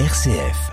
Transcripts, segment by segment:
RCF.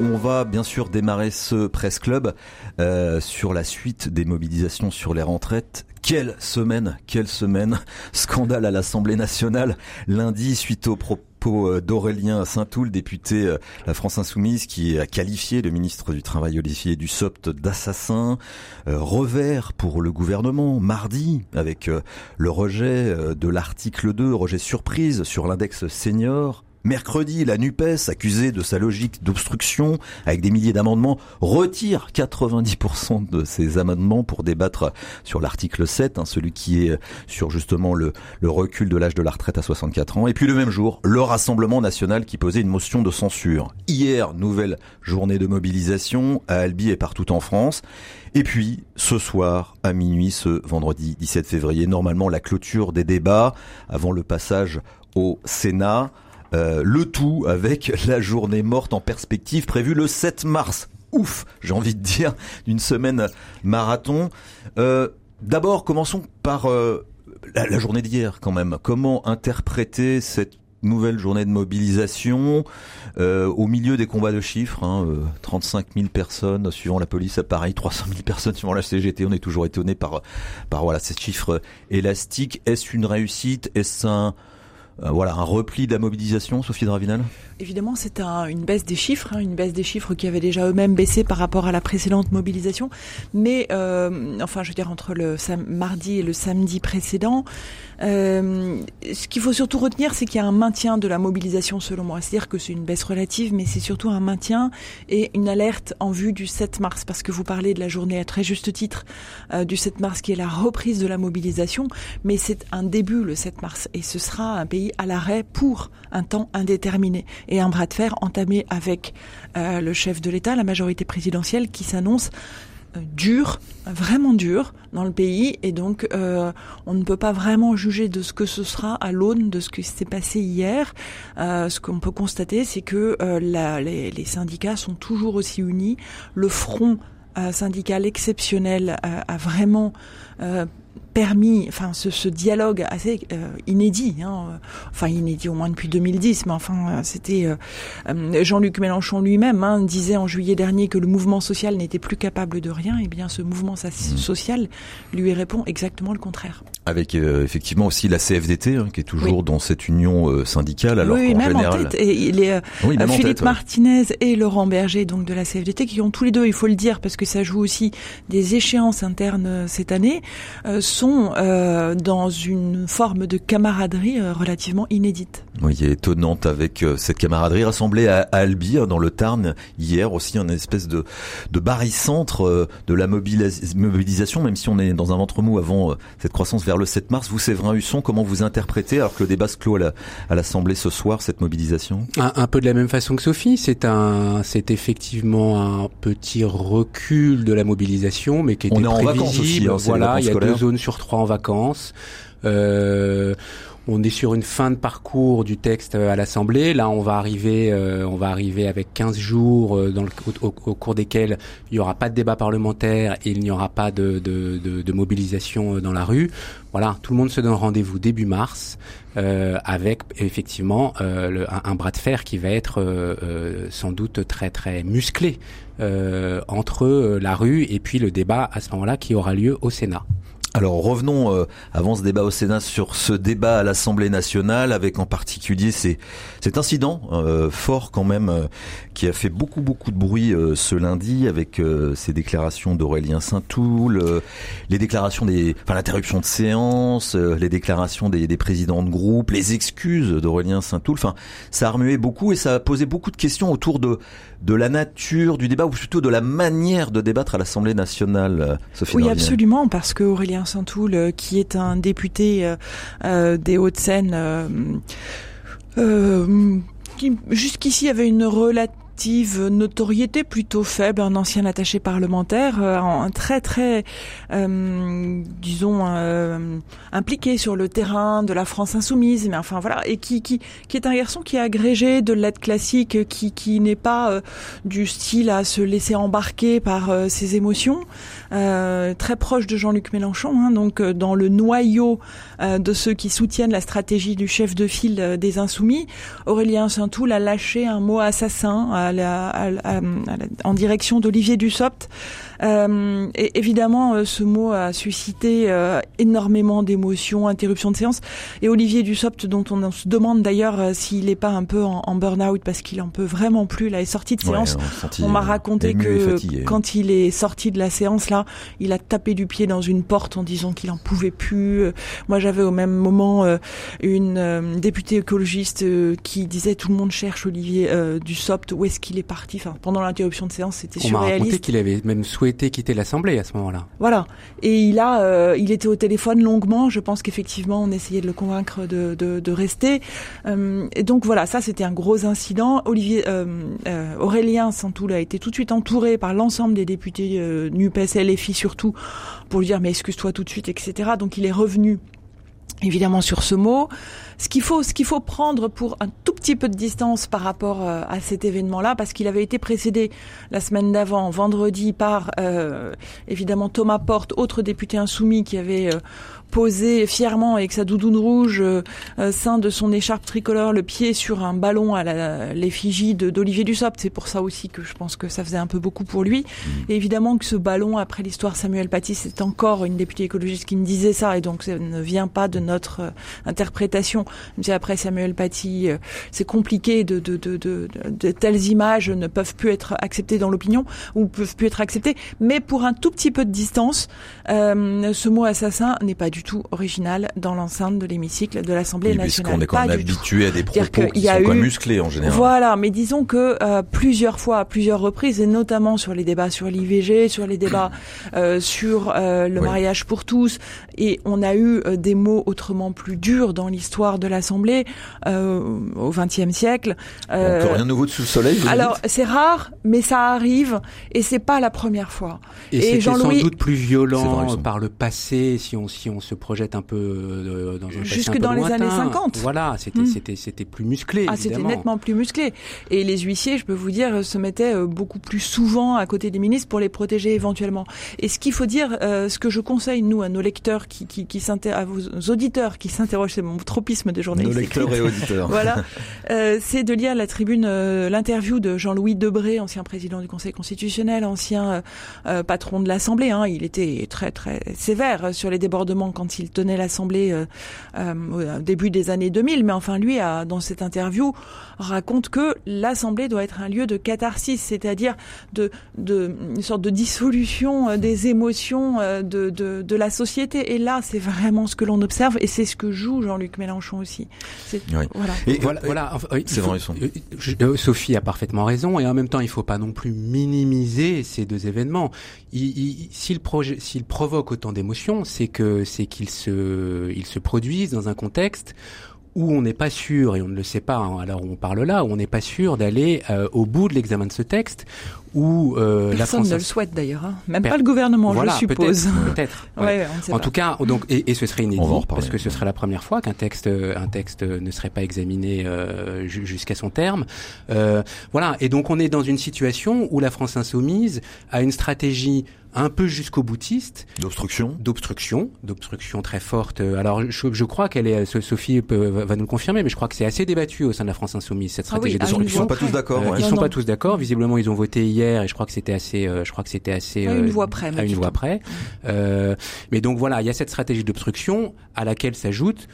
On va bien sûr démarrer ce presse club euh, sur la suite des mobilisations sur les retraites. Quelle semaine, quelle semaine Scandale à l'Assemblée nationale lundi suite aux propos euh, d'Aurélien Saint-Toul, député euh, La France Insoumise, qui a qualifié le ministre du Travail Olivier Dussopt d'assassin. revers pour le gouvernement mardi avec le rejet de l'article 2, rejet surprise sur l'index senior Mercredi, la NUPES, accusée de sa logique d'obstruction, avec des milliers d'amendements, retire 90% de ses amendements pour débattre sur l'article 7, hein, celui qui est sur justement le, le recul de l'âge de la retraite à 64 ans. Et puis le même jour, le Rassemblement national qui posait une motion de censure. Hier, nouvelle journée de mobilisation à Albi et partout en France. Et puis, ce soir, à minuit, ce vendredi 17 février, normalement la clôture des débats avant le passage au Sénat. Euh, le tout avec la journée morte en perspective prévue le 7 mars. Ouf, j'ai envie de dire, d'une semaine marathon. Euh, D'abord, commençons par euh, la, journée d'hier quand même. Comment interpréter cette nouvelle journée de mobilisation euh, au milieu des combats de chiffres, hein, 35 000 personnes suivant la police, pareil, 300 000 personnes suivant la CGT. On est toujours étonné par par voilà ces chiffres élastiques. Est-ce une réussite? Est-ce un voilà, un repli de la mobilisation, Sophie Dravinal Évidemment, c'est un, une baisse des chiffres, hein, une baisse des chiffres qui avaient déjà eux-mêmes baissé par rapport à la précédente mobilisation. Mais, euh, enfin, je veux dire, entre le mardi et le samedi précédent, euh, ce qu'il faut surtout retenir, c'est qu'il y a un maintien de la mobilisation, selon moi. C'est-à-dire que c'est une baisse relative, mais c'est surtout un maintien et une alerte en vue du 7 mars, parce que vous parlez de la journée à très juste titre euh, du 7 mars, qui est la reprise de la mobilisation, mais c'est un début le 7 mars, et ce sera un pays à l'arrêt pour un temps indéterminé et un bras de fer entamé avec euh, le chef de l'État, la majorité présidentielle, qui s'annonce euh, dur, vraiment dur dans le pays et donc euh, on ne peut pas vraiment juger de ce que ce sera à l'aune de ce qui s'est passé hier. Ce qu'on peut constater, c'est que les, syndicats sont toujours aussi unis. Le front syndical exceptionnel a vraiment permis, enfin ce, ce dialogue assez euh, inédit, hein, enfin inédit au moins depuis 2010, mais enfin euh, c'était euh, euh, Jean-Luc Mélenchon lui-même hein, disait en juillet dernier que le mouvement social n'était plus capable de rien, et bien ce mouvement mmh. social lui répond exactement le contraire. Avec euh, effectivement aussi la CFDT hein, qui est toujours oui. dans cette union syndicale, alors oui, qu'en même général, en tête, et il est oui, Philippe en tête, Martinez et Laurent Berger donc de la CFDT qui ont tous les deux, il faut le dire, parce que ça joue aussi des échéances internes cette année, sont euh, dans une forme de camaraderie euh, relativement inédite. Oui, étonnante avec euh, cette camaraderie rassemblée à, à Albi, dans le Tarn, hier aussi, une espèce de, de barycentre euh, de la mobilis mobilisation, même si on est dans un ventre mou avant euh, cette croissance vers le 7 mars. Vous, Séverin Husson, comment vous interprétez, alors que le débat se clôt à l'Assemblée la, ce soir, cette mobilisation? Un, un, peu de la même façon que Sophie, c'est un, c'est effectivement un petit recul de la mobilisation, mais qui était on est en prévisible. vacances aussi, hein, voilà, il y a deux zones sur trois en vacances. Euh, on est sur une fin de parcours du texte à l'Assemblée. Là, on va arriver, euh, on va arriver avec 15 jours euh, au, cours desquels il n'y aura pas de débat parlementaire et il n'y aura pas de, mobilisation dans la rue. Voilà, tout le monde se donne rendez-vous début mars euh, avec effectivement un, un, bras de fer qui va être sans doute très très musclé entre la rue et puis le débat à ce moment-là qui aura lieu au Sénat. Alors revenons euh, avant ce débat au Sénat sur ce débat à l'Assemblée nationale avec en particulier ces, cet incident euh, fort quand même euh, qui a fait beaucoup beaucoup de bruit euh, ce lundi avec euh, ces déclarations d'Aurélien Saint-Toul, euh, les déclarations des, enfin l'interruption de séance, les déclarations des, des, présidents de groupe, les excuses d'Aurélien Saint-Toul. Enfin, ça a remué beaucoup et ça a posé beaucoup de questions autour de de la nature du débat ou plutôt de la manière de débattre à l'Assemblée nationale. Sophie oui, absolument, parce que Aurélien Saint-Toul, euh, qui est un député euh, des Hauts-de-Seine, euh, qui jusqu'ici avait une relative relative notoriété plutôt faible, un ancien attaché parlementaire, un très très, disons, impliqué sur le terrain de la France insoumise, mais enfin voilà, et qui qui qui est un garçon qui est agrégé de l'aide classique, qui qui n'est pas du style à se laisser embarquer par ses émotions. Euh, très proche de Jean-Luc Mélenchon, hein, donc euh, dans le noyau euh, de ceux qui soutiennent la stratégie du chef de file des Insoumis. Aurélien Saint-Toul a lâché un mot assassin en direction d'Olivier Dussopt. Euh, et évidemment, euh, ce mot a suscité euh, énormément d'émotions, interruption de séance. Et Olivier Dussopt, dont on se demande d'ailleurs s'il n'est pas un peu en, burn-out parce qu'il en peut vraiment plus, là, est sorti de séance. on m'a raconté que quand il est sorti de la séance, là, il a tapé du pied dans une porte en disant qu'il en pouvait plus. Moi, j'avais au même moment une députée écologiste qui disait tout le monde cherche Olivier Dussopt, où est-ce qu'il est parti? Enfin, pendant l'interruption de séance, c'était surréaliste. On m'a raconté qu'il avait même souhaité quitter l'Assemblée à ce moment-là. Voilà. Et il a, euh, il était au téléphone longuement. Je pense qu'effectivement, on essayait de le convaincre de, de, rester. Euh, et donc voilà, ça c'était un gros incident. Olivier euh, euh Aurélien Santoul a été tout de suite entouré par l'ensemble des députés Nupes, LFI surtout, pour lui dire mais excuse-toi tout de suite, etc. Donc il est revenu évidemment sur ce mot. Ce qu'il faut, ce faut prendre pour un tout petit peu de distance par rapport euh, à cet événement-là, parce qu'il avait été précédé la semaine d'avant, vendredi, par euh, évidemment Thomas Porte, autre député insoumis qui avait euh, posé fièrement avec sa doudoune rouge euh, euh, sein de son écharpe tricolore le pied sur un ballon à l'effigie d'Olivier Dussopt. C'est pour ça aussi que je pense que ça faisait un peu beaucoup pour lui. Mmh. Et évidemment que ce ballon, après l'histoire Samuel Paty, c'est encore une députée écologiste qui me disait ça, et donc ça ne vient pas de notre euh, interprétation. Mais après Samuel Paty, euh, c'est compliqué de, de, de, de, de telles images ne peuvent plus être acceptées dans l'opinion ou peuvent plus être acceptées. Mais pour un tout petit peu de distance, euh, ce mot assassin n'est pas du tout original dans l'enceinte de l'hémicycle de l'Assemblée nationale. Puisqu'on est quand même habitué à des propos qui sont eu... musclés en général. Voilà, mais disons que euh, plusieurs fois, à plusieurs reprises, et notamment sur les débats sur l'IVG, sur les débats euh, sur euh, le mariage pour tous, et on a eu euh, des mots autrement plus durs dans l'histoire de l'Assemblée euh, au XXe siècle. Encore rien de nouveau sous le soleil. Alors c'est rare, mais ça arrive, et c'est pas la première fois. Et, et sans doute plus violent par le passé, si on si on se projette un peu euh, dans un Jusque dans les années 50. Voilà, c'était hmm. c'était c'était plus musclé. Ah, c'était nettement plus musclé. Et les huissiers, je peux vous dire, se mettaient euh, beaucoup plus souvent à côté des ministres pour les protéger éventuellement. Et ce qu'il faut dire, euh, ce que je conseille nous à nos lecteurs qui qui, qui à vos auditeurs qui s'interrogent, c'est mon tropisme de journaliste. Nos lecteurs et auditeurs. voilà, c'est de lire la tribune, l'interview de Jean-Louis Debré, ancien président du Conseil constitutionnel, ancien patron de l'Assemblée. Hein. Il était très très sévère sur les débordements quand il tenait l'Assemblée euh, euh, au début des années 2000. Mais enfin, lui, a, dans cette interview, raconte que l'Assemblée doit être un lieu de catharsis, c'est-à-dire de, de une sorte de dissolution euh, des émotions de, de, de la société. Et là, c'est vraiment ce que l'on observe, et c'est ce que joue Jean-Luc Mélenchon aussi. Voilà. Et voilà, voilà c'est vrai. Sophie a parfaitement raison, et en même temps, il ne faut pas non plus minimiser ces deux événements. S'il provoque autant d'émotions, c'est que c'est qu'ils se, ils se produisent dans un contexte où on n'est pas sûr, et on ne le sait pas hein, alors on parle là, où on n'est pas sûr d'aller euh, au bout de l'examen de ce texte, où euh, la France ne le souhaite d'ailleurs, hein. même pas le gouvernement, je suppose. Peut-être. ouais. en tout cas, donc et, et ce serait inédit parce que ce serait la première fois qu'un texte, un texte ne serait pas examiné euh, jusqu'à son terme. Euh, voilà, et donc on est dans une situation où la France insoumise a une stratégie un peu jusqu'au boutiste. D'obstruction. D'obstruction, d'obstruction très forte. Alors je, je crois qu'elle est, Sophie peut, va nous le confirmer, mais je crois que c'est assez débattu au sein de la France insoumise cette ah stratégie ah Ils sont pas tous d'accord. Euh, ils sont pas tous d'accord. Visiblement, ils ont voté hier et je crois que c'était assez, euh, je crois que c'était assez à une voix près. À une voix près. Euh, mais donc voilà, il y a cette stratégie d'obstruction à laquelle s'ajoute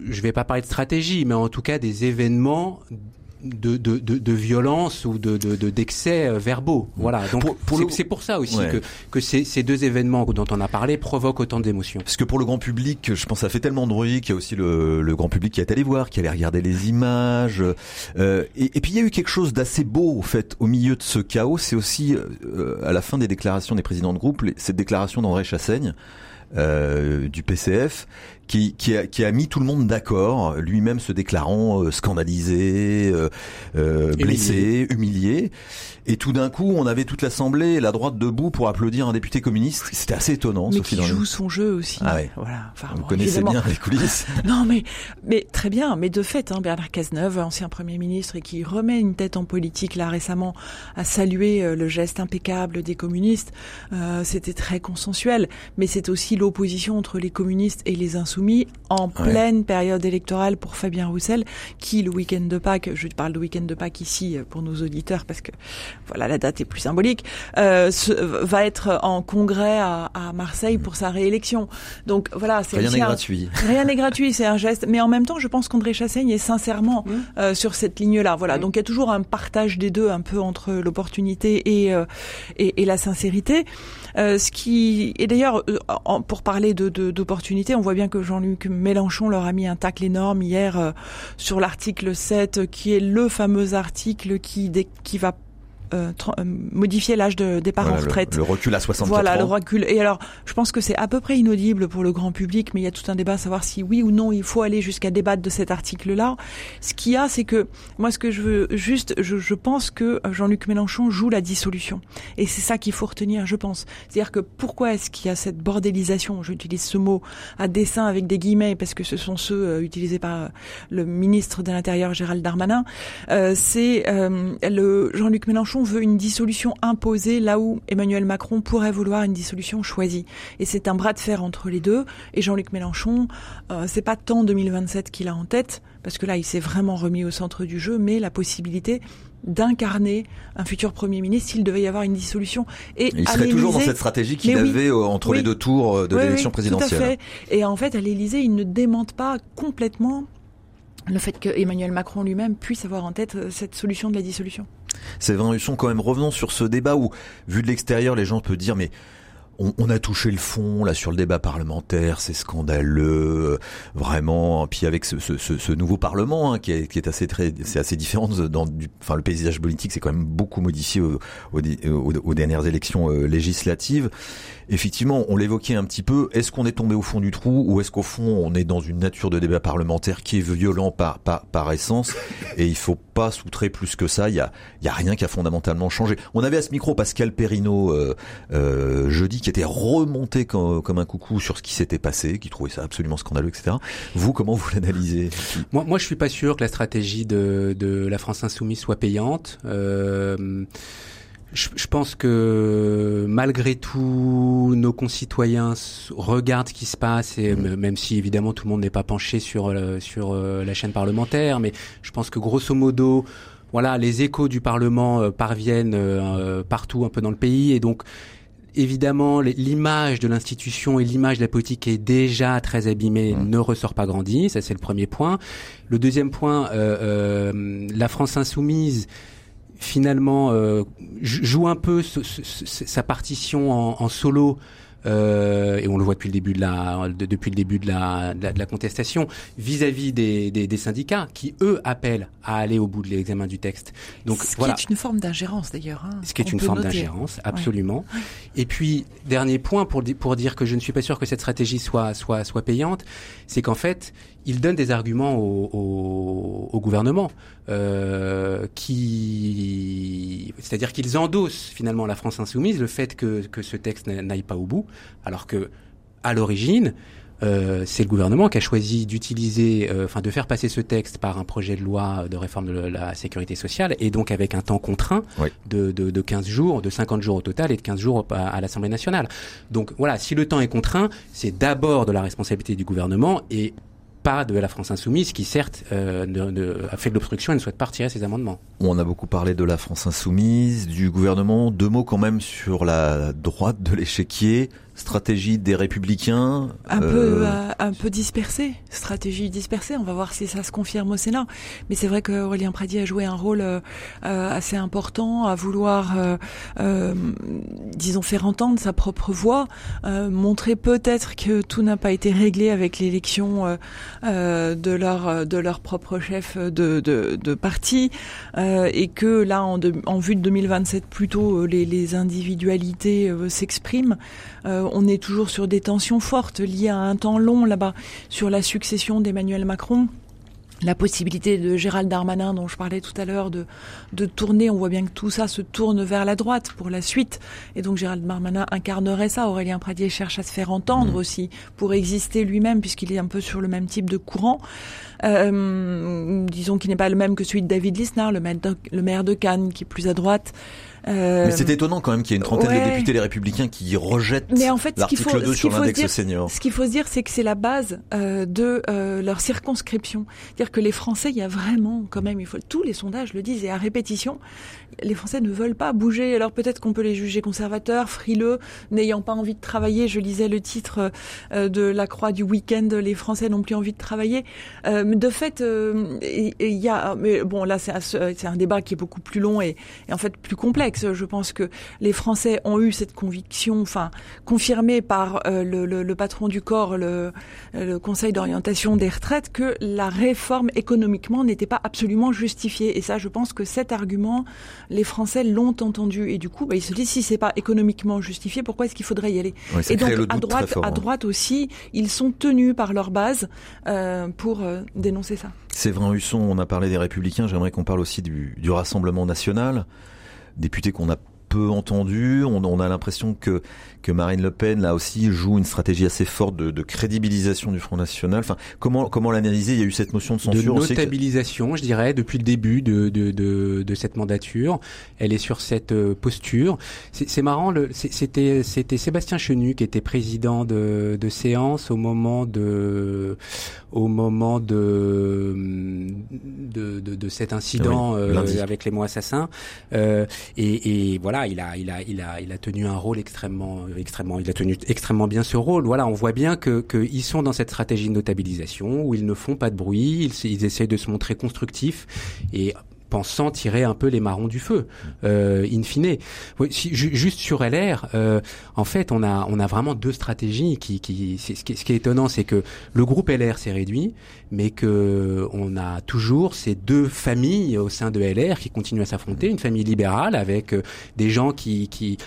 je vais pas parler de stratégie, mais en tout cas des événements de, de, de, de, violence ou de d'excès euh, verbaux. Voilà. Donc c'est pour ça aussi que, que ces, ces, deux événements dont on a parlé provoquent autant d'émotions. Parce que pour le grand public, je pense que ça fait tellement de bruit qu'il y a aussi le, le, grand public qui est allé voir, qui allait regarder les images. Euh, et, et, puis il y a eu quelque chose d'assez beau au fait au milieu de ce chaos. C'est aussi euh, à la fin des déclarations des présidents de groupe, cette déclaration d'André Chassaigne du PCF qui, qui, a, qui a mis tout le monde d'accord, lui-même se déclarant euh, scandalisé, euh, euh, blessé, humilié. Et tout d'un coup, on avait toute l'Assemblée, la droite debout pour applaudir un député communiste. C'était assez étonnant. Mais qui joue son jeu aussi. Ah ouais. Voilà. Enfin, Vous connaissez bien les coulisses. non, mais mais très bien. Mais de fait, hein, Bernard Cazeneuve, ancien Premier ministre et qui remet une tête en politique là récemment, a salué le geste impeccable des communistes. Euh, C'était très consensuel. Mais c'est aussi l'opposition entre les communistes et les insoumis soumis en pleine période électorale pour Fabien Roussel, qui le week-end de Pâques, je parle de week-end de Pâques ici euh, pour nos auditeurs parce que voilà la date est plus symbolique, euh, va être en congrès à, à, Marseille pour sa réélection. Donc voilà, c'est rien n'est gratuit. Rien n'est gratuit, c'est un geste. Mais en même temps, je pense qu'André Chassaigne est sincèrement mmh. euh, sur cette ligne-là. Voilà, mmh. donc il y a toujours un partage des deux, un peu entre l'opportunité et, euh, et, et la sincérité. Euh, ce qui et d'ailleurs pour parler de d'opportunité, on voit bien que Jean-Luc Mélenchon leur a mis un tacle énorme hier euh, sur l'article 7, qui est le fameux article qui, qui va euh, euh, modifier l'âge de départ en retraite. Le, recul à 64 voilà, ans. le recul. Et alors, je pense que c'est à peu près inaudible pour le grand public, mais il y a tout un débat à savoir si oui ou non il faut aller jusqu'à débattre de cet article-là. Ce qu'il y a, c'est que moi, ce que je veux juste, je, je pense que Jean-Luc Mélenchon joue la dissolution, et c'est ça qu'il faut retenir, je pense. C'est-à-dire que pourquoi est-ce qu'il y a cette bordélisation J'utilise ce mot à dessein avec des guillemets parce que ce sont ceux euh, utilisés par le ministre de l'Intérieur Gérald Darmanin. Euh, c'est le Jean-Luc Mélenchon veut une dissolution imposée là où Emmanuel Macron pourrait vouloir une dissolution choisie. Et c'est un bras de fer entre les deux. Et Jean-Luc Mélenchon, euh, c'est pas tant 2027 qu'il a en tête, parce que là, il s'est vraiment remis au centre du jeu, mais la possibilité d'incarner un futur Premier ministre s'il devait y avoir une dissolution. Et il serait toujours dans cette stratégie qu'il avait euh, entre les deux tours euh, de l'élection présidentielle. Tout à fait. Et en fait, à l'Élysée, il ne démente pas complètement le fait que Emmanuel Macron lui-même puisse avoir en tête cette solution de la dissolution. Séverin Husson, quand même, revenons sur ce débat où, vu de l'extérieur, les gens peuvent dire, mais on, a touché le fond là sur le débat parlementaire, c'est scandaleux, euh, vraiment. Puis avec ce, nouveau parlement hein, qui, est, assez très, c'est assez différent dans du, enfin le paysage politique, c'est quand même beaucoup modifié aux dernières élections euh, législatives effectivement, on l'évoquait un petit peu, est-ce qu'on est tombé au fond du trou ou est-ce qu'au fond on est dans une nature de débat parlementaire qui est violent par, par, par essence et il faut pas soutrer plus que ça, il y a, y a rien qui a fondamentalement changé. On avait à ce micro Pascal Perrino euh, euh, jeudi qui était remonté comme, comme, un coucou sur ce qui s'était passé, qui trouvait ça absolument scandaleux, etc. Vous, comment vous l'analysez? Moi, moi, je suis pas sûr que la stratégie de, de la France insoumise soit payante. Euh, je, pense que malgré tout, nos concitoyens regardent ce qui se passe, et mmh. même si évidemment tout le monde n'est pas penché sur euh, sur euh, la chaîne parlementaire, mais je pense que grosso modo, voilà, les échos du Parlement euh, parviennent partout un peu dans le pays, et donc évidemment, l'image de l'institution et l'image de la politique est déjà très abîmée, mmh. ne ressort pas grandi. Ça, c'est le premier point. Le deuxième point, la France insoumise finalement euh, joue un peu sa partition en, solo. Euh, et on le voit depuis le début de la, depuis le début de la, de la, contestation, vis-à-vis des, des, syndicats qui eux appellent à aller au bout de l'examen du texte. Donc ce voilà. qui est une forme d'ingérence d'ailleurs. Hein, Ce qui est une forme d'ingérence, absolument. Et puis dernier point pour pour dire que je ne suis pas sûr que cette stratégie soit soit soit payante, c'est qu'en fait il donne des arguments au, au, gouvernement euh, qui, c'est-à-dire qu'ils endossent finalement la France insoumise le fait que, que ce texte n'aille pas au bout, alors que à l'origine, euh, c'est le gouvernement qui a choisi d'utiliser, euh, enfin de faire passer ce texte par un projet de loi de réforme de la sécurité sociale et donc avec un temps contraint de, de, de, 15 jours, de 50 jours au total et de 15 jours à, à l'Assemblée nationale. Donc voilà, si le temps est contraint, c'est d'abord de la responsabilité du gouvernement et pas de la France insoumise qui certes euh, a fait de l'obstruction et ne souhaite pas retirer ses amendements. On a beaucoup parlé de la France insoumise, du gouvernement. Deux mots quand même sur la droite de l'échiquier stratégie des républicains un peu euh, euh, un peu dispersée. Stratégie dispersée. On va voir si ça se confirme au Sénat. Mais c'est vrai que Aurélien Pradi a joué un rôle euh, assez important à vouloir disons faire entendre sa propre voix montrer peut-être que tout n'a pas été réglé avec l'élection de leur de leur propre chef de, de, de parti et que là en, en vue de 2027 plutôt les, les individualités s'expriment on est toujours sur des tensions fortes liées à un temps long là-bas sur la succession d'Emmanuel Macron la possibilité de Gérald Darmanin dont je parlais tout à l'heure de, de tourner, on voit bien que tout ça se tourne vers la droite pour la suite. Et donc Gérald Darmanin incarnerait ça. Aurélien Pradier cherche à se faire entendre mmh. aussi pour exister lui-même puisqu'il est un peu sur le même type de courant. Euh, disons qu'il n'est pas le même que celui de David Lisnard, le maire de, le maire de Cannes qui est plus à droite. Euh, mais c'est étonnant quand même qu'il y ait une trentaine de députés les républicains qui rejettent l'article 2 sur l'index senior. Ce qu'il faut se dire, c'est que c'est la base euh, de euh, leur circonscription. C'est-à-dire que les Français, il y a vraiment quand même, il faut tous les sondages le disent et à répétition, les Français ne veulent pas bouger. Alors peut-être qu'on peut les juger conservateurs, frileux, n'ayant pas envie de travailler. Je lisais le titre euh, de la Croix du week-end. Les Français n'ont plus envie de travailler. Euh, de fait, euh, il y a, mais bon là c'est un, un, débat qui est beaucoup plus long et, et, en fait plus complexe. Je pense que les Français ont eu cette conviction, enfin confirmée par le, le, le, patron du corps, le, le Conseil d'orientation des retraites, que la réforme économiquement n'était pas absolument justifiée. Et ça, je pense que cet argument les Français l'ont entendu et du coup, bah, ils se disent si c'est pas économiquement justifié, pourquoi est-ce qu'il faudrait y aller? Et donc à droite, hein. droite aussi, ils sont tenus par leur base euh, pour euh, dénoncer ça. Séverin Husson, on a parlé des Républicains. J'aimerais qu'on parle aussi du, du Rassemblement national, député qu'on a peu entendu. On, on a l'impression que que Marine Le Pen là aussi joue une stratégie assez forte de, de crédibilisation du Front National. Enfin, comment comment l'analyser? Il y a eu cette motion de censure. De notabilisation, je dirais, depuis le début de de, de, de cette mandature. Elle est sur cette euh, posture. C'est marrant. C'était Sébastien Chenu qui était président de, de séance au moment de au moment de de, de, de cet incident euh, avec les mots assassins. Euh, et, et, voilà, il a tenu un rôle extrêmement bien ce rôle. Voilà, on voit bien que qu'ils sont dans cette stratégie de notabilisation où ils ne font pas de bruit, ils, ils essayent de se montrer constructifs et pensant tirer un peu les marrons du feu, euh, in fine. Juste sur LR, euh, en fait, on a on a vraiment deux stratégies qui qui ce qui, ce qui est étonnant, c'est que le groupe LR s'est réduit, mais que on a toujours ces deux familles au sein de LR qui continuent à s'affronter, une famille libérale avec euh, des gens qui qui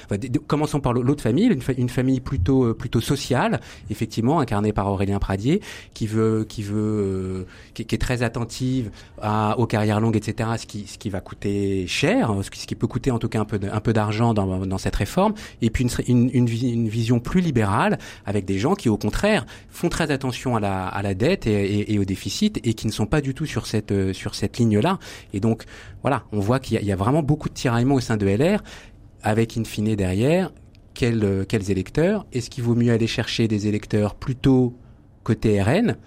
commençons par l'autre famille, une, famille plutôt euh, plutôt sociale, effectivement incarnée par Aurélien Pradier, qui veut qui veut qui, est très attentive à, aux carrières longues, etc. ce qui va coûter cher, ce qui, peut coûter en tout cas un peu, d'argent dans, cette réforme, et puis une, vision plus libérale avec des gens qui au contraire font très attention à la, dette et, au déficit et qui ne sont pas du tout sur cette, cette ligne-là. Et donc voilà, on voit qu'il y, a vraiment beaucoup de tiraillements au sein de LR, avec in fine derrière quels, quels électeurs? Est-ce qu'il vaut mieux aller chercher des électeurs plutôt côté RN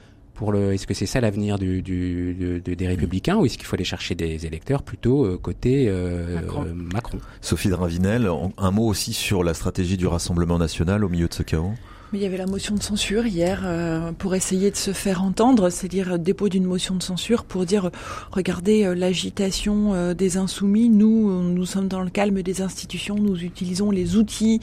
est-ce que c'est ça l'avenir du, des Républicains ou est-ce qu'il faut aller chercher des électeurs plutôt euh, côté euh, Macron. Sophie Dravinel, un mot aussi sur la stratégie du Rassemblement national au milieu de ce chaos? Mais il y avait la motion de censure hier euh, pour essayer de se faire entendre, c'est-à-dire dépôt d'une motion de censure pour dire regardez euh, l'agitation euh, des insoumis, nous nous sommes dans le calme des institutions, nous utilisons les outils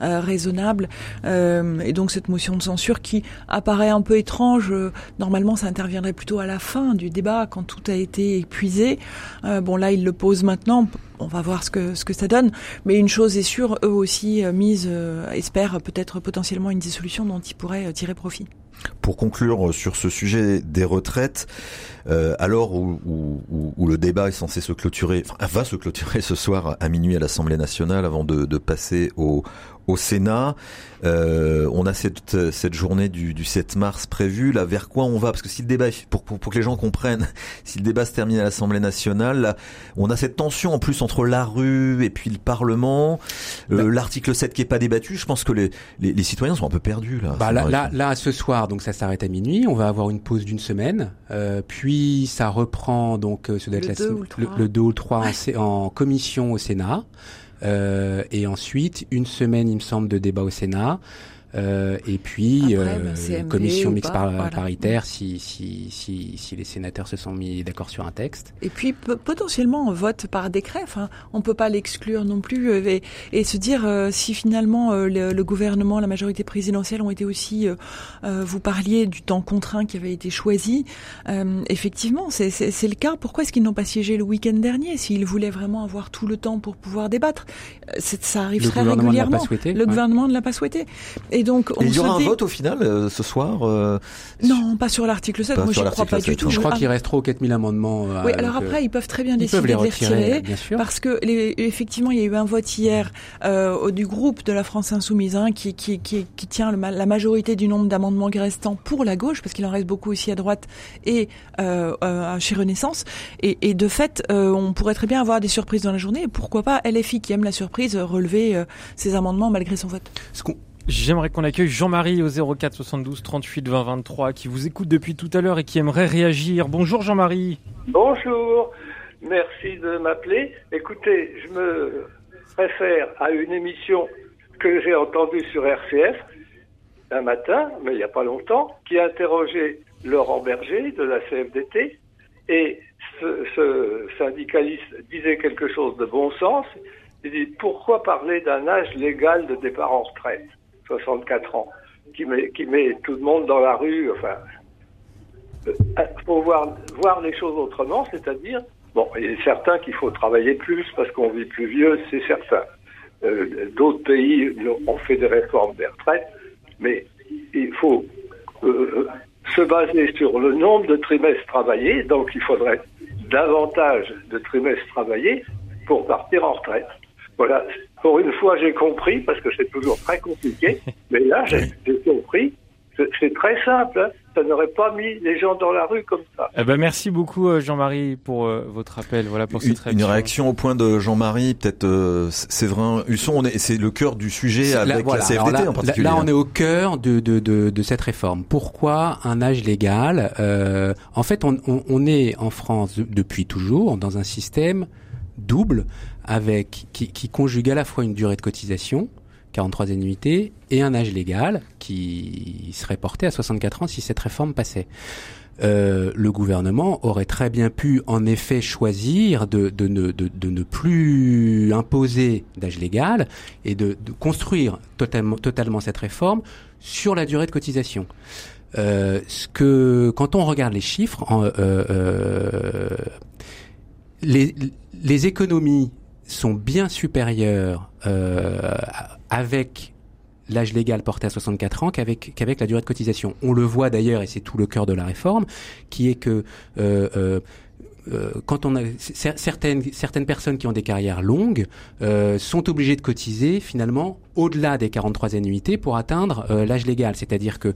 raisonnables et donc cette motion de censure qui apparaît un peu étrange, normalement ça interviendrait plutôt à la fin du débat quand tout a été épuisé. bon là il le pose maintenant on va voir ce que ce que ça donne. Mais une chose est sûre, eux aussi euh, misent, euh, espèrent peut-être potentiellement une dissolution dont ils pourraient euh, tirer profit. Pour conclure sur ce sujet des retraites, euh, alors où, où, où, le débat est censé se clôturer, enfin, va se clôturer ce soir à minuit à l'Assemblée nationale avant de, de passer au, au Sénat. Euh, on a cette, cette journée du, du 7 mars prévue. Là, vers quoi on va? Parce que si le débat, pour, pour, pour, que les gens comprennent, si le débat se termine à l'Assemblée nationale, là, on a cette tension en plus entre la rue et puis le Parlement. Euh, bah. L'article 7 qui est pas débattu, je pense que les, les, les citoyens sont un peu perdus là. Bah, là, là, là, ce soir, donc ça s'arrête à minuit. On va avoir une pause d'une semaine, euh, puis ça reprend donc euh, ce le, 2 le, le, 2 ou le 3 en, en commission au Sénat. Euh, et ensuite, une semaine, il me semble, de débat au Sénat. Euh, et puis Après, euh, CMP commission mixte pas, par- voilà. paritaire si, si, si, si les sénateurs se sont mis d'accord sur un texte. Et puis potentiellement on vote par décret. Enfin, on peut pas l'exclure non plus euh, et, et se dire euh, si finalement euh, le, le gouvernement, la majorité présidentielle ont été aussi. vous parliez du temps contraint qui avait été choisi. Euh, effectivement, c'est le cas. Pourquoi est-ce qu'ils n'ont pas siégé le week-end dernier s'ils voulaient vraiment avoir tout le temps pour pouvoir débattre? Ça arrive Le très ne pas régulièrement. souhaité. Le ouais. gouvernement ne l'a pas souhaité. Et donc on Et il y aura un vote au final euh, ce soir euh, Non, pas sur l'article 7. Pas Moi, je crois l'article pas 7, du tout. Je crois Ah, qu'il reste 3 ou 4 000 amendements. euh, Oui, alors euh, après, ils peuvent très bien décider de les retirer, bien sûr. Parce que les- effectivement, il y a eu un vote hier euh, du groupe de la France Insoumise hein, qui, qui, qui, qui tient le la majorité du nombre d'amendements restants pour la gauche, parce qu'il en reste beaucoup aussi à droite et euh, euh, chez Renaissance. Et, et de fait, euh, on pourrait très bien avoir des surprises dans la journée. Et pourquoi pas LFI qui aime la surprise relever euh, ses amendements malgré son vote. ce qu'on- J'aimerais qu'on accueille Jean-Marie au 04 72 38 20 23 qui vous écoute depuis tout à l'heure et qui aimerait réagir. Bonjour Jean-Marie. Bonjour, merci de m'appeler. Écoutez, je me réfère à une émission que j'ai entendue sur RCF un matin, mais il n'y a pas longtemps, qui interrogeait Laurent Berger de la CFDT et ce, ce syndicaliste disait quelque chose de bon sens. Il dit pourquoi parler d'un âge légal de départ en retraite, 64 ans, qui met, qui met tout le monde dans la rue, enfin, faut voir, voir les choses autrement, c'est-à-dire, bon, il est certain qu'il faut travailler plus parce qu'on vit plus vieux, c'est certain. Euh, D'autres pays ont fait des réformes des retraites, mais il faut euh, se baser sur le nombre de trimestres travaillés, donc il faudrait davantage de trimestres travaillés pour partir en retraite. Voilà, pour une fois j'ai compris, parce que c'est toujours très compliqué, mais là j'ai compris, C'est- très simple, hein. ça n'aurait pas mis les gens dans la rue comme ça. Eh ben, merci beaucoup euh, Jean-Marie pour euh, votre appel. Voilà pour une, cette réaction. une réaction au point de Jean-Marie, peut-être euh, Séverin Husson, on est- c'est le cœur du sujet Là, avec voilà. la CFDT là, en particulier. Là, on est au cœur de, de, de, de cette réforme. Pourquoi un âge légal Euh, En fait, on, on, on est en France de- depuis toujours dans un système double avec qui, qui conjugue à la fois une durée de cotisation 43 annuités et un âge légal qui serait porté à 64 ans si cette réforme passait. Euh, le gouvernement aurait très bien pu en effet choisir de, de, ne, de, de ne plus imposer d'âge légal et de, construire totalement, totalement cette réforme sur la durée de cotisation. Euh, ce que quand on regarde les chiffres, euh, euh, les, les économies sont bien supérieures euh, avec l'âge légal porté à 64 ans qu'avec qu'avec la durée de cotisation. On le voit d'ailleurs, et c'est tout le cœur de la réforme, qui est que euh, euh, quand on a cer- certaines certaines personnes qui ont des carrières longues sont obligées de cotiser finalement au-delà des 43 annuités pour atteindre l'âge légal. C'est-à-dire que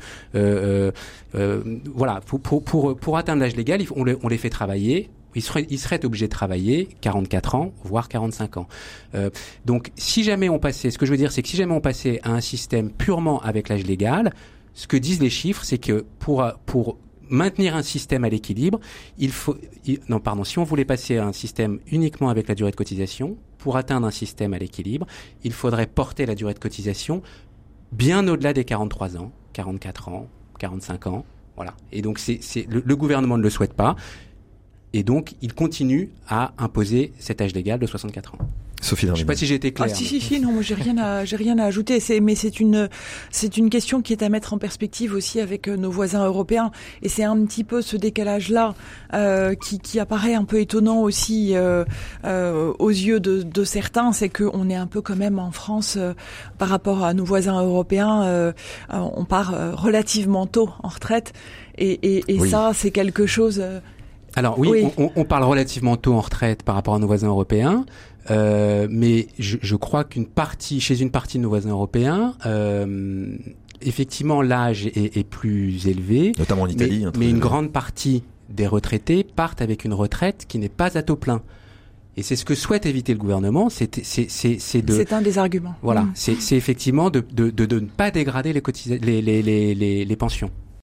voilà pour, pour pour atteindre l'âge légal, on les fait travailler. Ils seraient obligés de travailler 44 ans, voire 45 ans. Euh, donc, si jamais on passait, ce que je veux dire, c'est que si jamais on passait à un système purement avec l'âge légal, ce que disent les chiffres, c'est que pour pour maintenir un système à l'équilibre, il faut il- non pardon, si on voulait passer à un système uniquement avec la durée de cotisation, pour atteindre un système à l'équilibre, il faudrait porter la durée de cotisation bien au-delà des 43 ans, 44 ans, 45 ans, voilà. Et donc c'est le gouvernement ne le souhaite pas. Et donc, il continue à imposer cet âge légal de 64 ans. Sophie Je sais pas si j'ai été Ah clair. si si si non moi j'ai rien à j'ai rien à ajouter c'est mais c'est une c'est une question qui est à mettre en perspective aussi avec euh, nos voisins européens et c'est un petit peu ce décalage là qui qui apparaît un peu étonnant aussi euh, euh, aux yeux de, de certains c'est que on est un peu quand même en France euh, par rapport à nos voisins européens euh, euh, on part euh, relativement tôt en retraite et et, et Oui. ça c'est quelque chose euh, Alors oui, Oui. On, on parle relativement tôt en retraite par rapport à nos voisins européens, euh, mais je, je crois qu'une partie, chez une partie de nos voisins européens, euh, effectivement l'âge est, est plus élevé, Notamment en mais, Italie. très mais une grande partie des retraités partent avec une retraite qui n'est pas à taux plein. Et c'est ce que souhaite éviter le gouvernement, c'est c'est c'est c'est de c'est un des arguments voilà, Mm. c'est c'est effectivement de, de, de, de ne pas dégrader les, cotisa- les, les, les, les, les pensions.